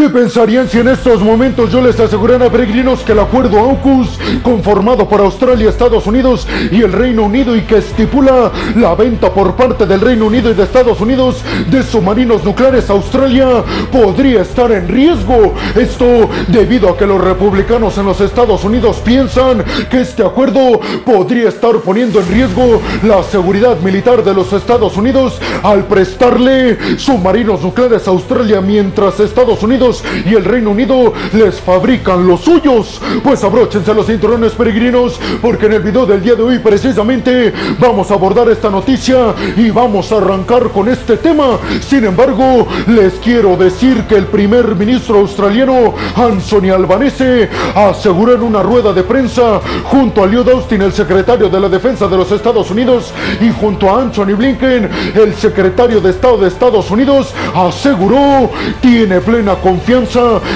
¿Qué pensarían si en estos momentos yo les asegurara, peregrinos, que el acuerdo AUKUS, conformado por Australia, Estados Unidos y el Reino Unido y que estipula la venta por parte del Reino Unido y de Estados Unidos de submarinos nucleares a Australia, podría estar en riesgo? Esto debido a que los republicanos en los Estados Unidos piensan que este acuerdo podría estar poniendo en riesgo la seguridad militar de los Estados Unidos al prestarle submarinos nucleares a Australia mientras Estados Unidos y el Reino Unido les fabrican los suyos. Pues abróchense los cinturones peregrinos porque en el video del día de hoy precisamente vamos a abordar esta noticia y vamos a arrancar con este tema. Sin embargo, les quiero decir que el primer ministro australiano Anthony Albanese aseguró en una rueda de prensa junto a Lloyd Austin, el secretario de la Defensa de los Estados Unidos, y junto a Anthony Blinken, el secretario de Estado de Estados Unidos, aseguró tiene plena confianza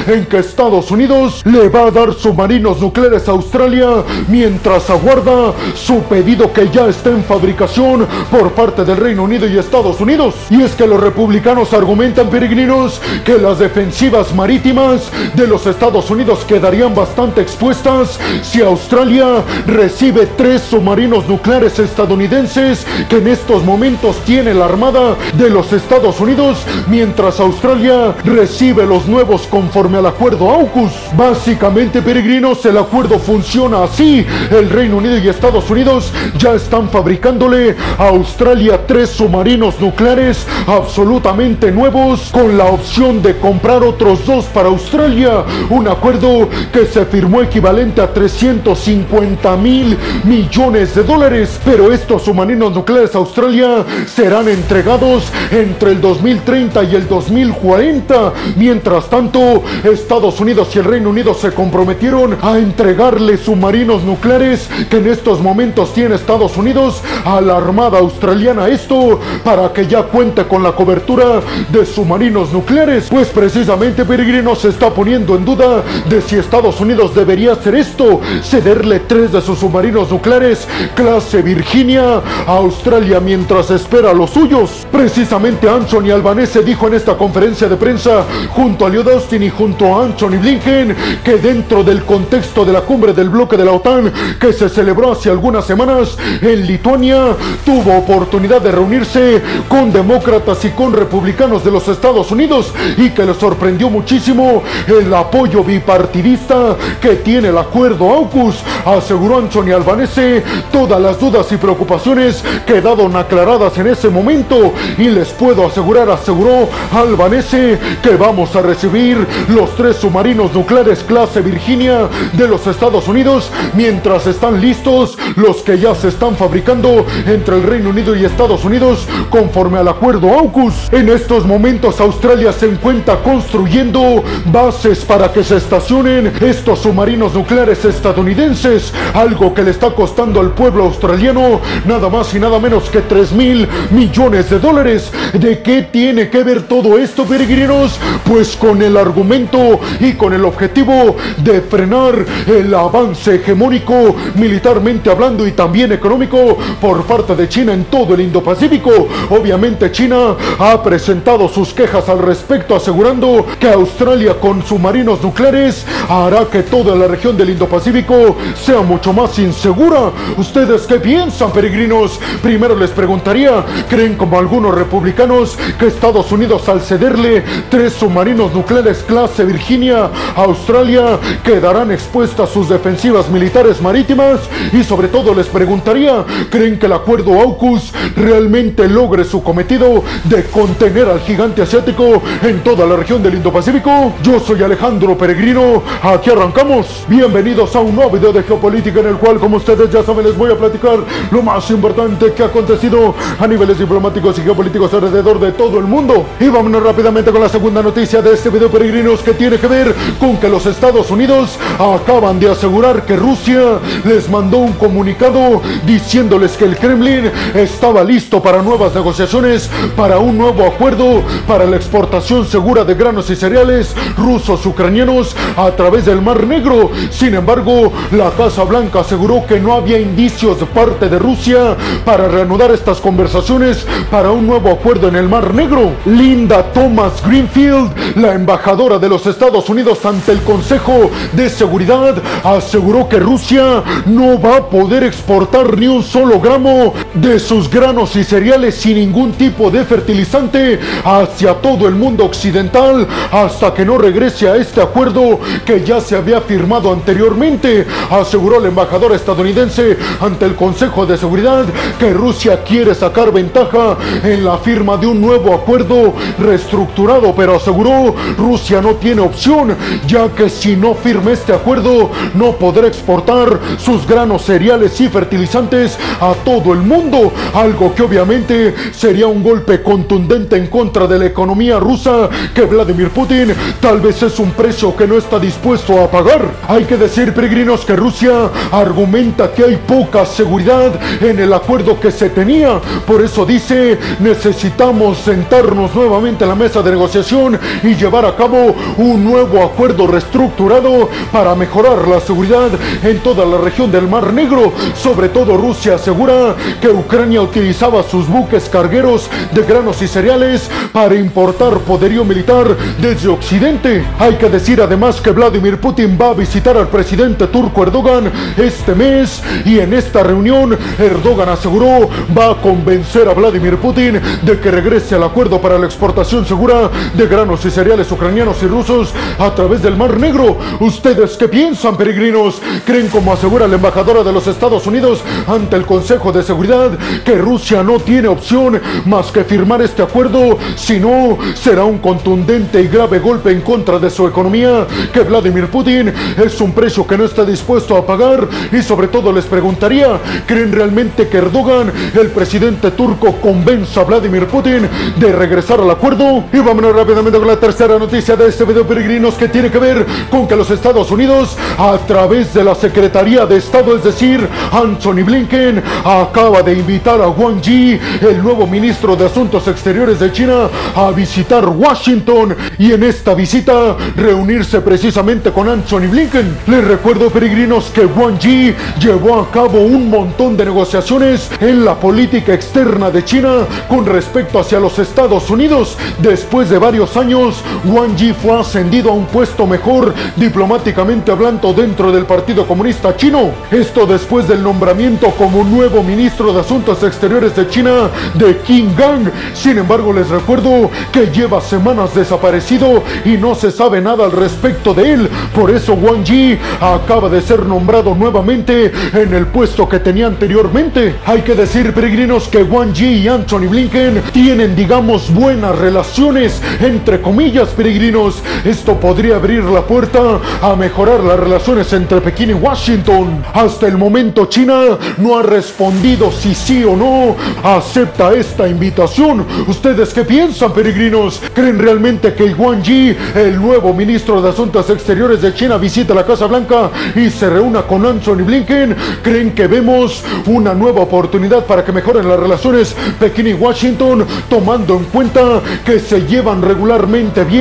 en que Estados Unidos le va a dar submarinos nucleares a Australia mientras aguarda su pedido que ya está en fabricación por parte del Reino Unido y Estados Unidos. Y es que los republicanos argumentan, peregrinos, que las defensivas marítimas de los Estados Unidos quedarían bastante expuestas si Australia recibe tres submarinos nucleares estadounidenses que en estos momentos tiene la Armada de los Estados Unidos, mientras Australia recibe los nuevos conforme al acuerdo AUKUS. Básicamente, peregrinos, el acuerdo funciona así. El Reino Unido y Estados Unidos ya están fabricándole a Australia tres submarinos nucleares absolutamente nuevos con la opción de comprar otros dos para Australia. Un acuerdo que se firmó equivalente a 350 mil millones de dólares. Pero estos submarinos nucleares a Australia serán entregados entre el 2030 y el 2040. Mientras tanto, Estados Unidos y el Reino Unido se comprometieron a entregarle submarinos nucleares que en estos momentos tiene Estados Unidos a la Armada Australiana. Esto para que ya cuente con la cobertura de submarinos nucleares. Pues precisamente Peregrino se está poniendo en duda de si Estados Unidos debería hacer esto, cederle tres de sus submarinos nucleares clase Virginia a Australia mientras espera los suyos. Precisamente Anthony Albanese dijo en esta conferencia de prensa junto Austin y junto a Anthony Blinken que dentro del contexto de la cumbre del bloque de la OTAN que se celebró hace algunas semanas en Lituania, tuvo oportunidad de reunirse con demócratas y con republicanos de los Estados Unidos y que le sorprendió muchísimo el apoyo bipartidista que tiene el acuerdo AUKUS, aseguró Anthony Albanese. Todas las dudas y preocupaciones quedaron aclaradas en ese momento y les puedo asegurar, aseguró Albanese, que vamos a recibir los tres submarinos nucleares clase Virginia de los Estados Unidos mientras están listos los que ya se están fabricando entre el Reino Unido y Estados Unidos conforme al acuerdo AUKUS. En estos momentos Australia se encuentra construyendo bases para que se estacionen estos submarinos nucleares estadounidenses, algo que le está costando al pueblo australiano nada más y nada menos que 3 mil millones de dólares. ¿De qué tiene que ver todo esto, peregrinos? Pues con el argumento y con el objetivo de frenar el avance hegemónico militarmente hablando y también económico por parte de China en todo el Indo-Pacífico. Obviamente China ha presentado sus quejas al respecto asegurando que Australia con submarinos nucleares hará que toda la región del Indo-Pacífico sea mucho más insegura. ¿Ustedes qué piensan, peregrinos? Primero les preguntaría, ¿creen como algunos republicanos que Estados Unidos al cederle tres submarinos nucleares clase Virginia Australia quedarán expuestas sus defensivas militares marítimas? Y sobre todo les preguntaría, ¿creen que el acuerdo AUKUS realmente logre su cometido de contener al gigante asiático en toda la región del Indo-Pacífico? Yo soy Alejandro Peregrino, aquí arrancamos. Bienvenidos a un nuevo video de geopolítica en el cual, como ustedes ya saben, les voy a platicar lo más importante que ha acontecido a niveles diplomáticos y geopolíticos alrededor de todo el mundo. Y vámonos rápidamente con la segunda noticia de este video, peregrinos, que tiene que ver con que los Estados Unidos acaban de asegurar que Rusia les mandó un comunicado diciéndoles que el Kremlin estaba listo para nuevas negociaciones, para un nuevo acuerdo para la exportación segura de granos y cereales rusos ucranianos a través del Mar Negro. Sin embargo, la Casa Blanca aseguró que no había indicios de parte de Rusia para reanudar estas conversaciones para un nuevo acuerdo en el Mar Negro. Linda Thomas Greenfield, la embajadora de los Estados Unidos ante el Consejo de Seguridad aseguró que Rusia no va a poder exportar ni un solo gramo de sus granos y cereales sin ningún tipo de fertilizante hacia todo el mundo occidental hasta que no regrese a este acuerdo que ya se había firmado anteriormente, aseguró la embajadora estadounidense ante el Consejo de Seguridad que Rusia quiere sacar ventaja en la firma de un nuevo acuerdo reestructurado, pero aseguró Rusia no tiene opción, ya que si no firma este acuerdo no podrá exportar sus granos, cereales y fertilizantes a todo el mundo, algo que obviamente sería un golpe contundente en contra de la economía rusa que Vladimir Putin tal vez es un precio que no está dispuesto a pagar. Hay que decir, peregrinos, que Rusia argumenta que hay poca seguridad en el acuerdo que se tenía, por eso dice, necesitamos sentarnos nuevamente a la mesa de negociación y llevar a cabo un nuevo acuerdo reestructurado para mejorar la seguridad en toda la región del Mar Negro. Sobre todo Rusia asegura que Ucrania utilizaba sus buques cargueros de granos y cereales para importar poderío militar desde Occidente. Hay que decir además que Vladimir Putin va a visitar al presidente turco Erdogan este mes y en esta reunión Erdogan aseguró va a convencer a Vladimir Putin de que regrese al acuerdo para la exportación segura de granos y cereales ucranianos y rusos a través del Mar Negro. ¿Ustedes qué piensan, peregrinos? ¿Creen como asegura la embajadora de los Estados Unidos ante el Consejo de Seguridad que Rusia no tiene opción más que firmar este acuerdo? Si no, será un contundente y grave golpe en contra de su economía que Vladimir Putin es un precio que no está dispuesto a pagar y sobre todo les preguntaría, ¿creen realmente que Erdogan, el presidente turco, convenza a Vladimir Putin de regresar al acuerdo? Y vámonos rápidamente con la tercera noticia de este video peregrinos que tiene que ver con que los Estados Unidos a través de la Secretaría de Estado, es decir, Anthony Blinken, acaba de invitar a Wang Yi, el nuevo ministro de Asuntos Exteriores de China, a visitar Washington y en esta visita reunirse precisamente con Anthony Blinken. Les recuerdo, peregrinos, que Wang Yi llevó a cabo un montón de negociaciones en la política externa de China con respecto hacia los Estados Unidos. Después de varios años, Wang Yi fue ascendido a un puesto mejor diplomáticamente hablando dentro del Partido Comunista Chino. Esto después del nombramiento como nuevo ministro de Asuntos Exteriores de China de Qin Gang. Sin embargo, les recuerdo que lleva semanas desaparecido y no se sabe nada al respecto de él. Por eso Wang Yi acaba de ser nombrado nuevamente en el puesto que tenía anteriormente. Hay que decir, peregrinos, que Wang Yi y Anthony Blinken tienen, digamos, buenas relaciones, entre comillas, peregrinos. Esto podría abrir la puerta a mejorar las relaciones entre Pekín y Washington. Hasta el momento China no ha respondido si sí o no acepta esta invitación. ¿Ustedes qué piensan, peregrinos? ¿Creen realmente que Wang Yi, el nuevo ministro de Asuntos Exteriores de China, visita la Casa Blanca y se reúna con Anthony Blinken? ¿Creen que vemos una nueva oportunidad para que mejoren las relaciones Pekín y Washington, tomando en cuenta que se llevan regularmente bien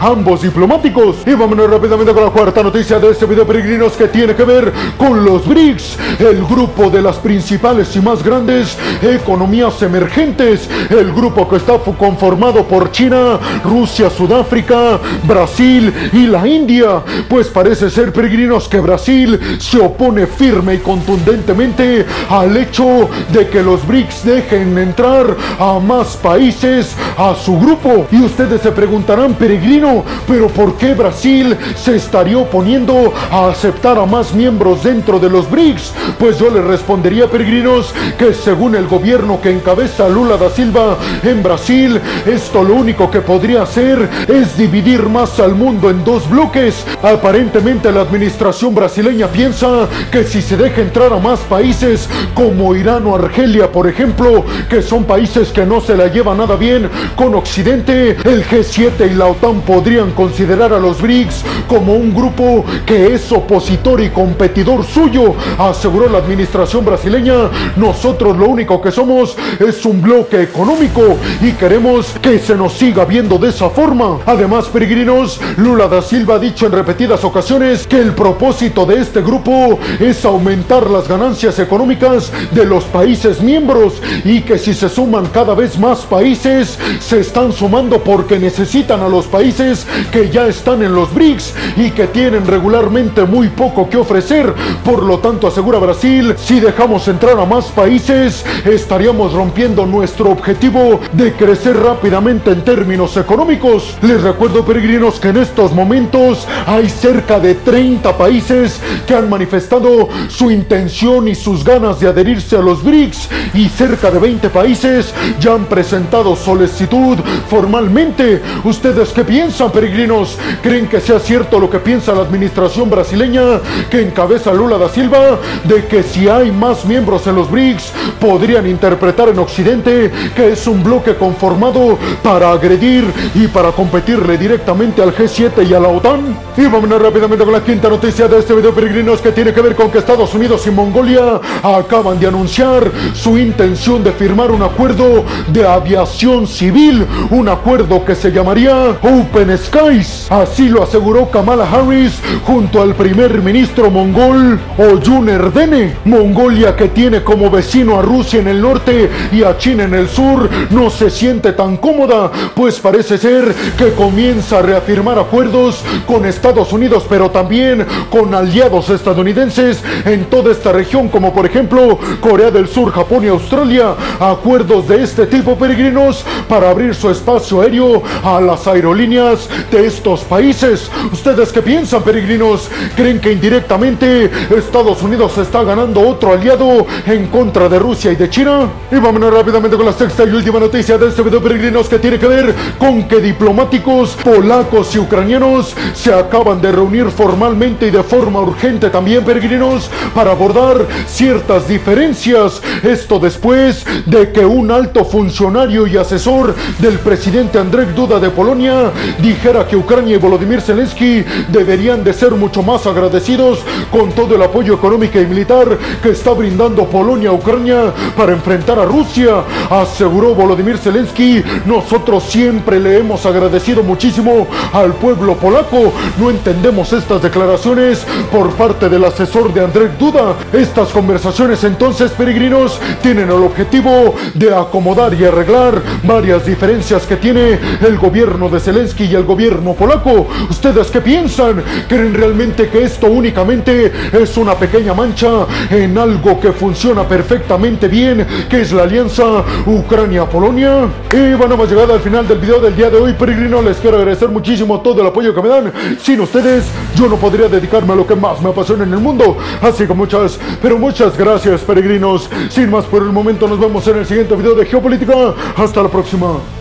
ambos diplomáticos? Y vámonos rápidamente con la cuarta noticia de este video, peregrinos, que tiene que ver con los BRICS, el grupo de las principales y más grandes economías emergentes, el grupo que está conformado por China, Rusia, Sudáfrica, Brasil y la India. Pues parece ser, peregrinos, que Brasil se opone firme y contundentemente al hecho de que los BRICS dejen entrar a más países a su grupo. Y ustedes se preguntarán, peregrino, pero ¿por qué Brasil se estaría oponiendo a aceptar a más miembros dentro de los BRICS? Pues yo les respondería, peregrinos, que según el gobierno que encabeza Lula da Silva en Brasil, esto lo único que podría hacer es dividir más al mundo en dos bloques. Aparentemente la administración brasileña piensa que si se deja entrar a más países como Irán o Argelia, por ejemplo, que son países que no se la llevan nada bien con Occidente, el G7 y la OTAN podrían considerar a los BRICS como un grupo que es opositor y competidor suyo, aseguró la administración brasileña. Nosotros lo único que somos es un bloque económico y queremos que se nos siga viendo de esa forma. Además, peregrinos, Lula da Silva ha dicho en repetidas ocasiones que el propósito de este grupo es aumentar las ganancias económicas de los países miembros y que si se suman cada vez más países, se están sumando porque necesitan a los los países que ya están en los BRICS y que tienen regularmente muy poco que ofrecer. Por lo tanto, asegura Brasil, si dejamos entrar a más países, estaríamos rompiendo nuestro objetivo de crecer rápidamente en términos económicos. Les recuerdo, peregrinos, que en estos momentos hay cerca de 30 países que han manifestado su intención y sus ganas de adherirse a los BRICS y cerca de 20 países ya han presentado solicitud formalmente. ¿Ustedes qué piensan, peregrinos? ¿Creen que sea cierto lo que piensa la administración brasileña que encabeza Lula da Silva de que si hay más miembros en los BRICS podrían interpretar en Occidente que es un bloque conformado para agredir y para competirle directamente al G7 y a la OTAN? Y vámonos rápidamente con la quinta noticia de este video, peregrinos, que tiene que ver con que Estados Unidos y Mongolia acaban de anunciar su intención de firmar un acuerdo de aviación civil, un acuerdo que se llamaría Open Skies. Así lo aseguró Kamala Harris junto al primer ministro mongol Oyun Erdene. Mongolia que tiene como vecino a Rusia en el norte y a China en el sur no se siente tan cómoda, pues parece ser que comienza a reafirmar acuerdos con Estados Unidos, pero también con aliados estadounidenses en toda esta región, como por ejemplo Corea del Sur, Japón y Australia. Acuerdos de este tipo, peregrinos, para abrir su espacio aéreo a las aerolíneas de estos países. ¿Ustedes qué piensan, peregrinos? ¿Creen que indirectamente Estados Unidos está ganando otro aliado en contra de Rusia y de China? Y vámonos rápidamente con la sexta y última noticia de este video, peregrinos, que tiene que ver con que diplomáticos polacos y ucranianos se acaban de reunir formalmente y de forma urgente también, peregrinos, para abordar ciertas diferencias. Esto después de que un alto funcionario y asesor del presidente Andrzej Duda de Polonia dijera que Ucrania y Volodymyr Zelensky deberían de ser mucho más agradecidos con todo el apoyo económico y militar que está brindando Polonia a Ucrania para enfrentar a Rusia. Aseguró Volodymyr Zelensky, nosotros siempre le hemos agradecido muchísimo al pueblo polaco. No entendemos estas declaraciones por parte del asesor de Andrzej Duda. Estas conversaciones entonces, peregrinos, tienen el objetivo de acomodar y arreglar varias diferencias que tiene el gobierno Zelensky y el gobierno polaco. ¿Ustedes qué piensan? ¿Creen realmente que esto únicamente es una pequeña mancha en algo que funciona perfectamente bien, que es la alianza Ucrania-Polonia? Y bueno, hemos llegado al final del video del día de hoy, peregrino. Les quiero agradecer muchísimo todo el apoyo que me dan. Sin ustedes, yo no podría dedicarme a lo que más me apasiona en el mundo. Así que muchas, pero muchas gracias, peregrinos. Sin más por el momento, nos vemos en el siguiente video de Geopolítica. Hasta la próxima.